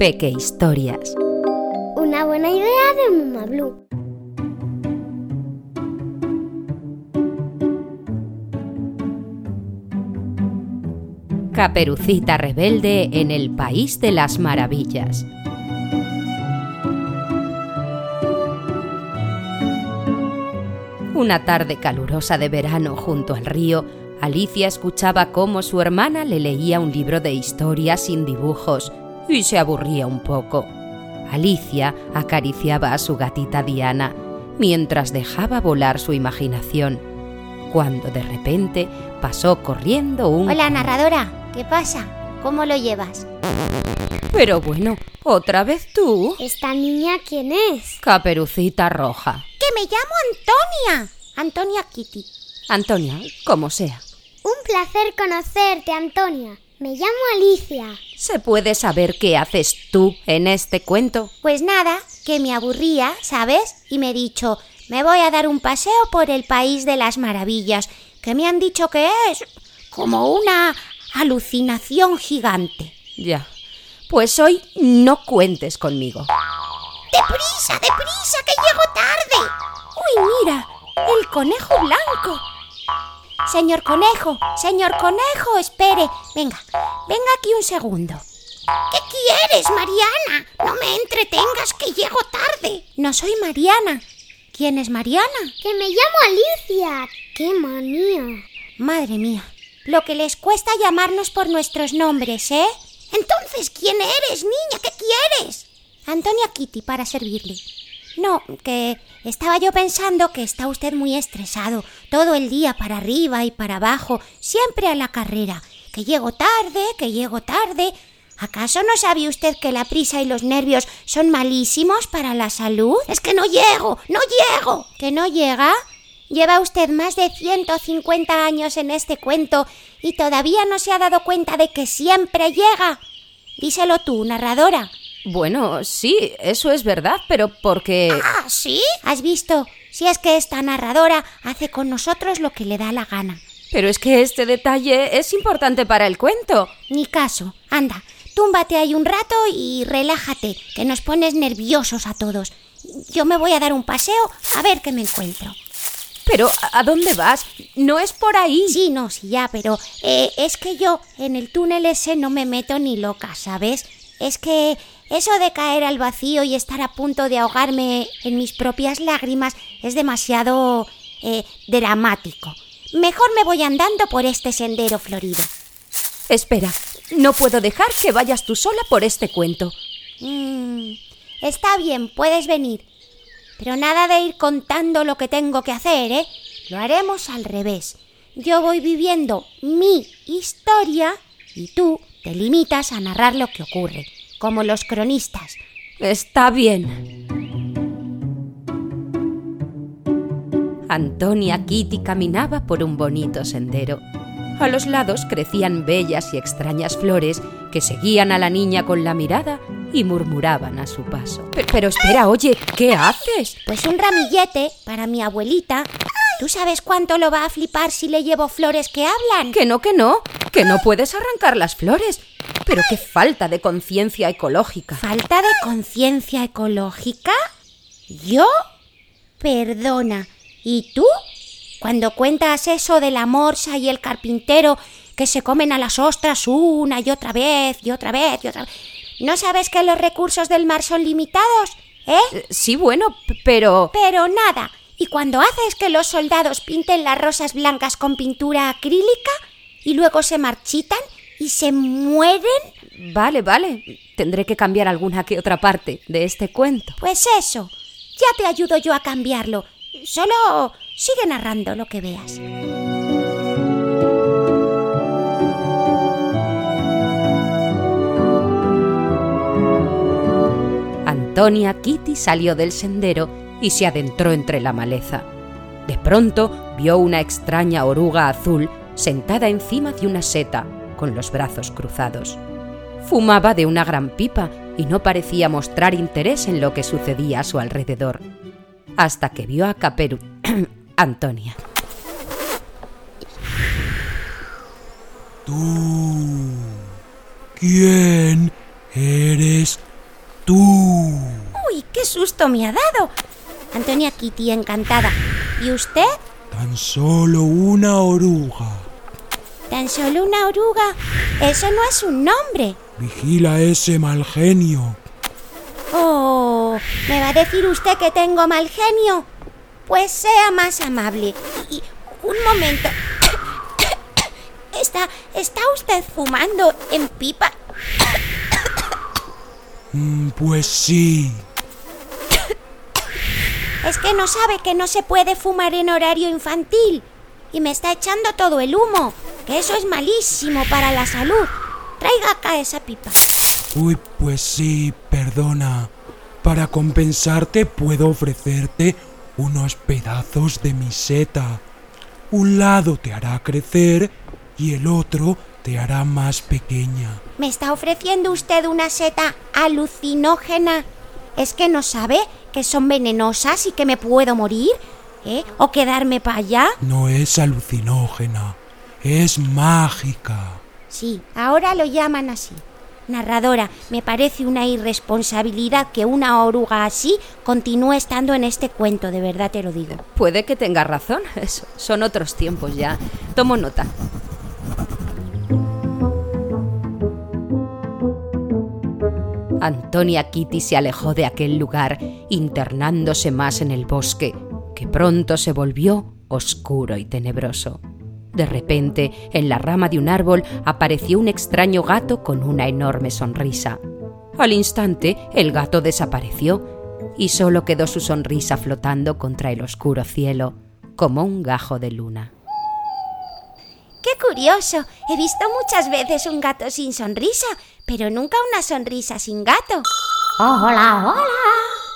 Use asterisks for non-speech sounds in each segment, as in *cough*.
Peque Historias. Una buena idea de Muma Blue. Caperucita rebelde en el País de las Maravillas. Una tarde calurosa de verano junto al río, Alicia escuchaba cómo su hermana le leía un libro de historias sin dibujos y se aburría un poco. Alicia acariciaba a su gatita Diana mientras dejaba volar su imaginación, cuando de repente pasó corriendo un... Hola, narradora. ¿Qué pasa? ¿Cómo lo llevas? Pero bueno, otra vez tú. ¿Esta niña quién es? Caperucita roja. ¡Que me llamo Antonia! Antonia Kitty. Antonia, como sea. Un placer conocerte, Antonia. Me llamo Alicia. ¿Se puede saber qué haces tú en este cuento? Pues nada, que me aburría, ¿sabes? Y me he dicho, me voy a dar un paseo por el país de las maravillas, que me han dicho que es como una alucinación gigante. Ya. Pues hoy no cuentes conmigo. ¡Deprisa, deprisa, que llego tarde! ¡Uy, mira! ¡El conejo blanco! Señor conejo, señor conejo, espere. Venga, venga aquí un segundo. ¿Qué quieres, Mariana? No me entretengas, que llego tarde. No soy Mariana. ¿Quién es Mariana? Que me llamo Alicia. ¡Qué manía! Madre mía, lo que les cuesta llamarnos por nuestros nombres, ¿eh? Entonces, ¿quién eres, niña? ¿Qué quieres? Antonia Kitty, para servirle. No, que estaba yo pensando que está usted muy estresado, todo el día para arriba y para abajo, siempre a la carrera, que llego tarde, que llego tarde. ¿Acaso no sabe usted que la prisa y los nervios son malísimos para la salud? Es que no llego, no llego. ¿Que no llega? Lleva usted más de 150 años en este cuento y todavía no se ha dado cuenta de que siempre llega. Díselo tú, narradora. Bueno, sí, eso es verdad, pero porque... Ah, ¿sí? ¿Has visto? Si es que esta narradora hace con nosotros lo que le da la gana. Pero es que este detalle es importante para el cuento. Ni caso. Anda, túmbate ahí un rato y relájate, que nos pones nerviosos a todos. Yo me voy a dar un paseo a ver qué me encuentro. Pero, ¿a dónde vas? No es por ahí. Sí, no, sí, ya, pero eh, es que yo en el túnel ese no me meto ni loca, ¿sabes? Es que eso de caer al vacío y estar a punto de ahogarme en mis propias lágrimas es demasiado eh, dramático. Mejor me voy andando por este sendero florido. Espera, no puedo dejar que vayas tú sola por este cuento. Mm, está bien, puedes venir. Pero nada de ir contando lo que tengo que hacer, ¿eh? Lo haremos al revés. Yo voy viviendo mi historia y tú te limitas a narrar lo que ocurre, como los cronistas. Está bien. Antonia Kitty caminaba por un bonito sendero. A los lados crecían bellas y extrañas flores que seguían a la niña con la mirada y murmuraban a su paso. Pero, pero espera, oye, ¿qué haces? Pues un ramillete para mi abuelita. ¿Tú sabes cuánto lo va a flipar si le llevo flores que hablan? Que no, que no, que no puedes arrancar las flores. Pero qué falta de conciencia ecológica. ¿Falta de conciencia ecológica? ¿Yo? Perdona. ¿Y tú? Cuando cuentas eso de la morsa y el carpintero que se comen a las ostras una y otra vez y otra vez y otra vez. ¿No sabes que los recursos del mar son limitados? ¿Eh? Eh, Sí, bueno, pero... Pero nada. ¿Y cuando haces que los soldados pinten las rosas blancas con pintura acrílica y luego se marchitan y se mueren? Vale, vale. Tendré que cambiar alguna que otra parte de este cuento. Pues eso. Ya te ayudo yo a cambiarlo. Solo sigue narrando lo que veas. Antonia Kitty salió del sendero y se adentró entre la maleza. De pronto vio una extraña oruga azul sentada encima de una seta, con los brazos cruzados. Fumaba de una gran pipa y no parecía mostrar interés en lo que sucedía a su alrededor, hasta que vio a Caperu... *clears throat* Antonia. ¿Tú quién eres tú. Uy, qué susto me ha dado. Antonia Kitty, encantada. ¿Y usted? Tan solo una oruga. Tan solo una oruga. Eso no es un nombre. Vigila ese mal genio. Oh, ¿me va a decir usted que tengo mal genio? Pues sea más amable. Y un momento. ¿Está, está usted fumando en pipa? Mm, pues sí. Es que no sabe que no se puede fumar en horario infantil. Y me está echando todo el humo. Eso es malísimo para la salud. Traiga acá esa pipa. Uy, pues sí, perdona. Para compensarte puedo ofrecerte unos pedazos de mi seta. Un lado te hará crecer y el otro te hará más pequeña. ¿Me está ofreciendo usted una seta alucinógena? ¿Es que no sabe que son venenosas y que me puedo morir? ¿Eh? ¿O quedarme para allá? No es alucinógena, es mágica. Sí, ahora lo llaman así. Narradora, me parece una irresponsabilidad que una oruga así continúe estando en este cuento, de verdad te lo digo. Puede que tenga razón, eso, son otros tiempos ya. Tomo nota. Antonia Kitty se alejó de aquel lugar, internándose más en el bosque, que pronto se volvió oscuro y tenebroso. De repente, en la rama de un árbol apareció un extraño gato con una enorme sonrisa. Al instante, el gato desapareció y solo quedó su sonrisa flotando contra el oscuro cielo, como un gajo de luna. ¡Qué curioso! He visto muchas veces un gato sin sonrisa, pero nunca una sonrisa sin gato. Hola, hola.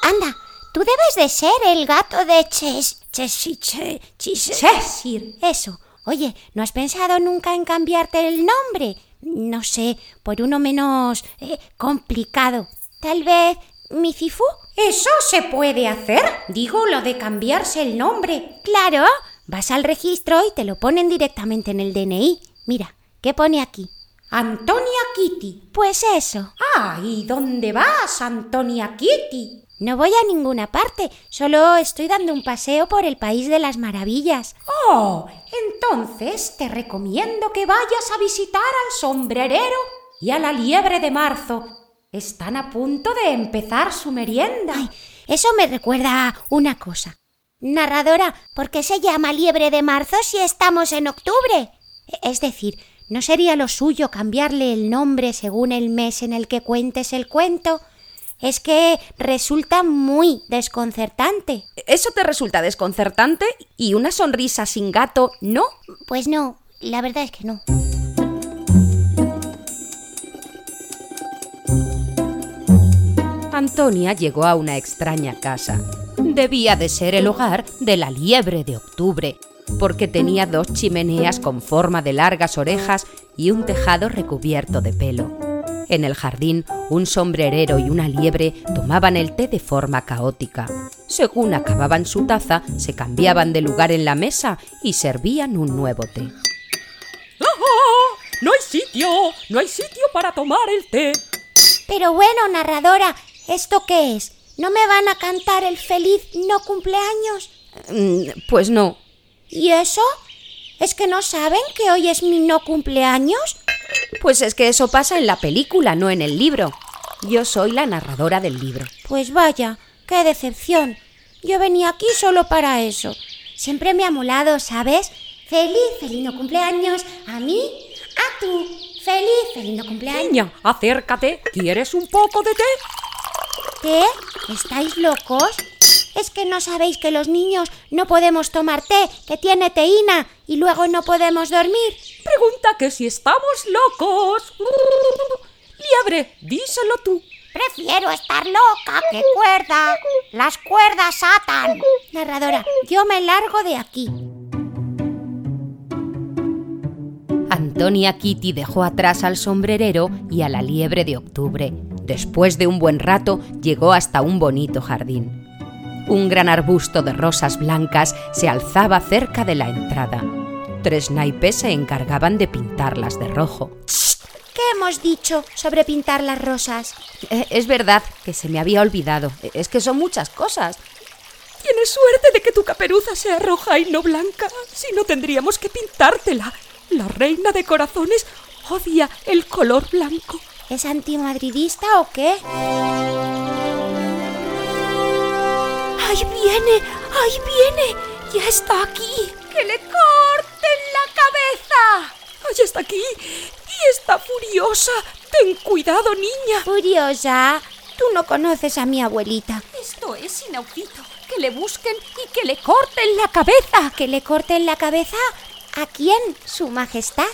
Anda, tú debes de ser el gato de Ches... Ches... Ches... Cheshire. Eso. Oye, ¿no has pensado nunca en cambiarte el nombre? No sé, por uno menos eh, complicado. Tal vez Micifu. Eso se puede hacer. Digo lo de cambiarse el nombre. Claro, vas al registro y te lo ponen directamente en el DNI. Mira, ¿qué pone aquí? Antonia Kitty. Pues eso. Ah, ¿y dónde vas, Antonia Kitty? No voy a ninguna parte, solo estoy dando un paseo por el país de las maravillas. Oh, entonces te recomiendo que vayas a visitar al sombrerero y a la liebre de marzo. Están a punto de empezar su merienda. Ay, eso me recuerda a una cosa. Narradora, ¿por qué se llama liebre de marzo si estamos en octubre? Es decir, ¿no sería lo suyo cambiarle el nombre según el mes en el que cuentes el cuento? Es que resulta muy desconcertante. ¿Eso te resulta desconcertante? ¿Y una sonrisa sin gato no? Pues no, la verdad es que no. Antonia llegó a una extraña casa. Debía de ser el hogar de la liebre de octubre, porque tenía dos chimeneas con forma de largas orejas y un tejado recubierto de pelo. En el jardín, un sombrerero y una liebre tomaban el té de forma caótica. Según acababan su taza, se cambiaban de lugar en la mesa y servían un nuevo té. ¡Ah! ¡No hay sitio! ¡No hay sitio para tomar el té! Pero bueno, narradora, ¿esto qué es? ¿No me van a cantar el feliz no cumpleaños? Mm, Pues no. ¿Y eso? ¿Es que no saben que hoy es mi no cumpleaños? Pues es que eso pasa en la película, no en el libro. Yo soy la narradora del libro. Pues vaya, qué decepción. Yo venía aquí solo para eso. Siempre me ha molado, ¿sabes? Feliz, feliz no cumpleaños a mí, a tú. Feliz, feliz no cumpleaños. Niña, acércate. ¿Quieres un poco de té? ¿Qué? ¿Estáis locos? ¿Es que no sabéis que los niños no podemos tomar té, que tiene teína, y luego no podemos dormir? Pregunta que si estamos locos. Liebre, díselo tú. Prefiero estar loca que cuerda. Las cuerdas atan. Narradora, yo me largo de aquí. Antonia Kitty dejó atrás al sombrerero y a la liebre de octubre. Después de un buen rato llegó hasta un bonito jardín. Un gran arbusto de rosas blancas se alzaba cerca de la entrada. Tres naipes se encargaban de pintarlas de rojo. ¿Qué hemos dicho sobre pintar las rosas? Eh, es verdad que se me había olvidado. Es que son muchas cosas. Tienes suerte de que tu caperuza sea roja y no blanca. Si no, tendríamos que pintártela. La reina de corazones odia el color blanco. ¿Es antimadridista o qué? ¡Ahí viene! ¡Ahí viene! ¡Ya está aquí! ¡Que le corten la cabeza! ¡Ahí está aquí! ¡Y está furiosa! ¡Ten cuidado, niña! Furiosa, tú no conoces a mi abuelita. Esto es inaudito. Que le busquen y que le corten la cabeza. ¿Que le corten la cabeza? ¿A quién, Su Majestad?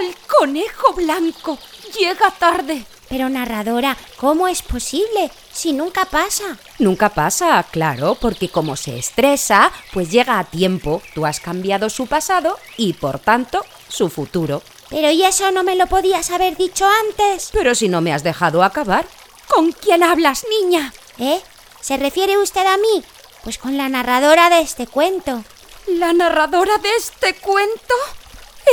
Al conejo blanco. Llega tarde. Pero narradora, ¿cómo es posible? Si nunca pasa. Nunca pasa, claro, porque como se estresa, pues llega a tiempo. Tú has cambiado su pasado y, por tanto, su futuro. Pero ¿y eso no me lo podías haber dicho antes? Pero si no me has dejado acabar. ¿Con quién hablas, niña? ¿Eh? ¿Se refiere usted a mí? Pues con la narradora de este cuento. ¿La narradora de este cuento?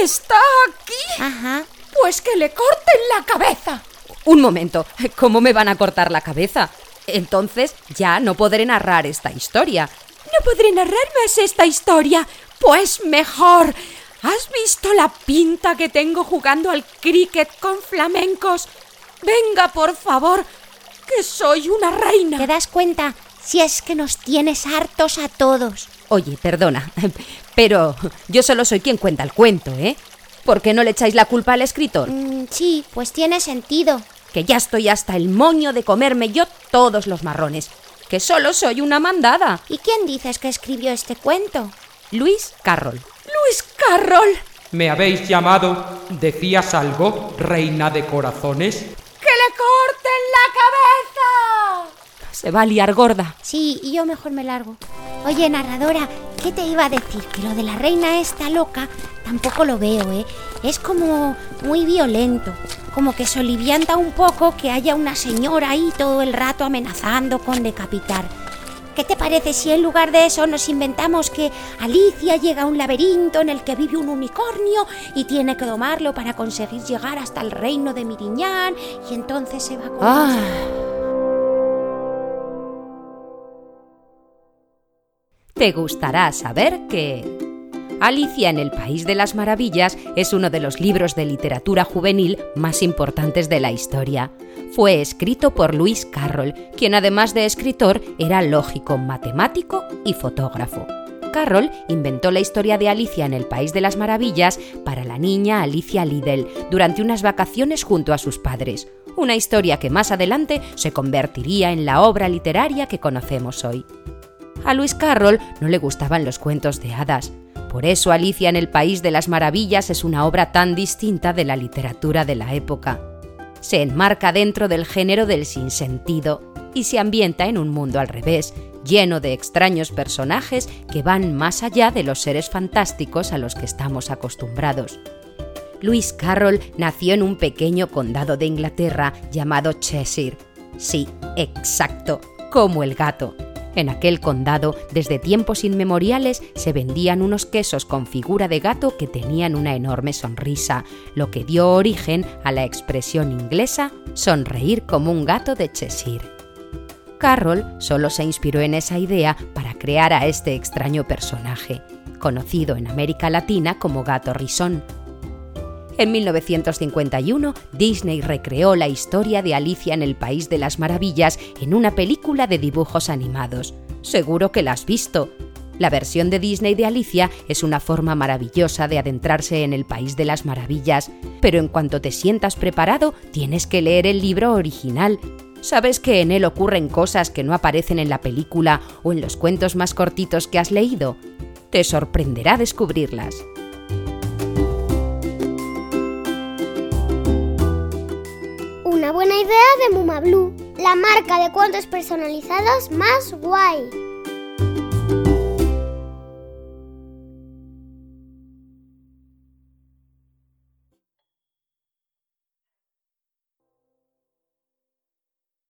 ¿Está aquí? Ajá. Pues que le corten la cabeza. Un momento, ¿cómo me van a cortar la cabeza? Entonces ya no podré narrar esta historia. ¿No podré narrar más esta historia? Pues mejor. ¿Has visto la pinta que tengo jugando al cricket con flamencos? Venga, por favor, que soy una reina. ¿Te das cuenta? Si es que nos tienes hartos a todos. Oye, perdona, pero yo solo soy quien cuenta el cuento, ¿eh? ¿Por qué no le echáis la culpa al escritor? Mm, sí, pues tiene sentido. Que ya estoy hasta el moño de comerme yo todos los marrones. Que solo soy una mandada. ¿Y quién dices que escribió este cuento? Luis Carroll. Luis Carroll. ¿Me habéis llamado? ¿Decías algo, reina de corazones? ¡Que le corten la cabeza! Se va a liar gorda. Sí, y yo mejor me largo. Oye, narradora, ¿qué te iba a decir? Que lo de la reina esta loca tampoco lo veo, ¿eh? Es como muy violento. Como que solivianta un poco que haya una señora ahí todo el rato amenazando con decapitar. ¿Qué te parece si en lugar de eso nos inventamos que Alicia llega a un laberinto en el que vive un unicornio y tiene que domarlo para conseguir llegar hasta el reino de Miriñán y entonces se va con... Ah. Te gustará saber que... Alicia en el País de las Maravillas es uno de los libros de literatura juvenil más importantes de la historia. Fue escrito por Lewis Carroll, quien además de escritor era lógico, matemático y fotógrafo. Carroll inventó la historia de Alicia en el País de las Maravillas para la niña Alicia Liddell durante unas vacaciones junto a sus padres, una historia que más adelante se convertiría en la obra literaria que conocemos hoy. A Lewis Carroll no le gustaban los cuentos de hadas, por eso Alicia en el País de las Maravillas es una obra tan distinta de la literatura de la época. Se enmarca dentro del género del sinsentido y se ambienta en un mundo al revés, lleno de extraños personajes que van más allá de los seres fantásticos a los que estamos acostumbrados. Lewis Carroll nació en un pequeño condado de Inglaterra llamado Cheshire. Sí, exacto, como el gato. En aquel condado, desde tiempos inmemoriales, se vendían unos quesos con figura de gato que tenían una enorme sonrisa, lo que dio origen a la expresión inglesa sonreír como un gato de Cheshire. Carroll solo se inspiró en esa idea para crear a este extraño personaje, conocido en América Latina como gato risón. En 1951, Disney recreó la historia de Alicia en el País de las Maravillas en una película de dibujos animados. Seguro que la has visto. La versión de Disney de Alicia es una forma maravillosa de adentrarse en el País de las Maravillas, pero en cuanto te sientas preparado, tienes que leer el libro original. ¿Sabes que en él ocurren cosas que no aparecen en la película o en los cuentos más cortitos que has leído? Te sorprenderá descubrirlas. Una buena idea de Muma Blue, la marca de cuentos personalizados más guay.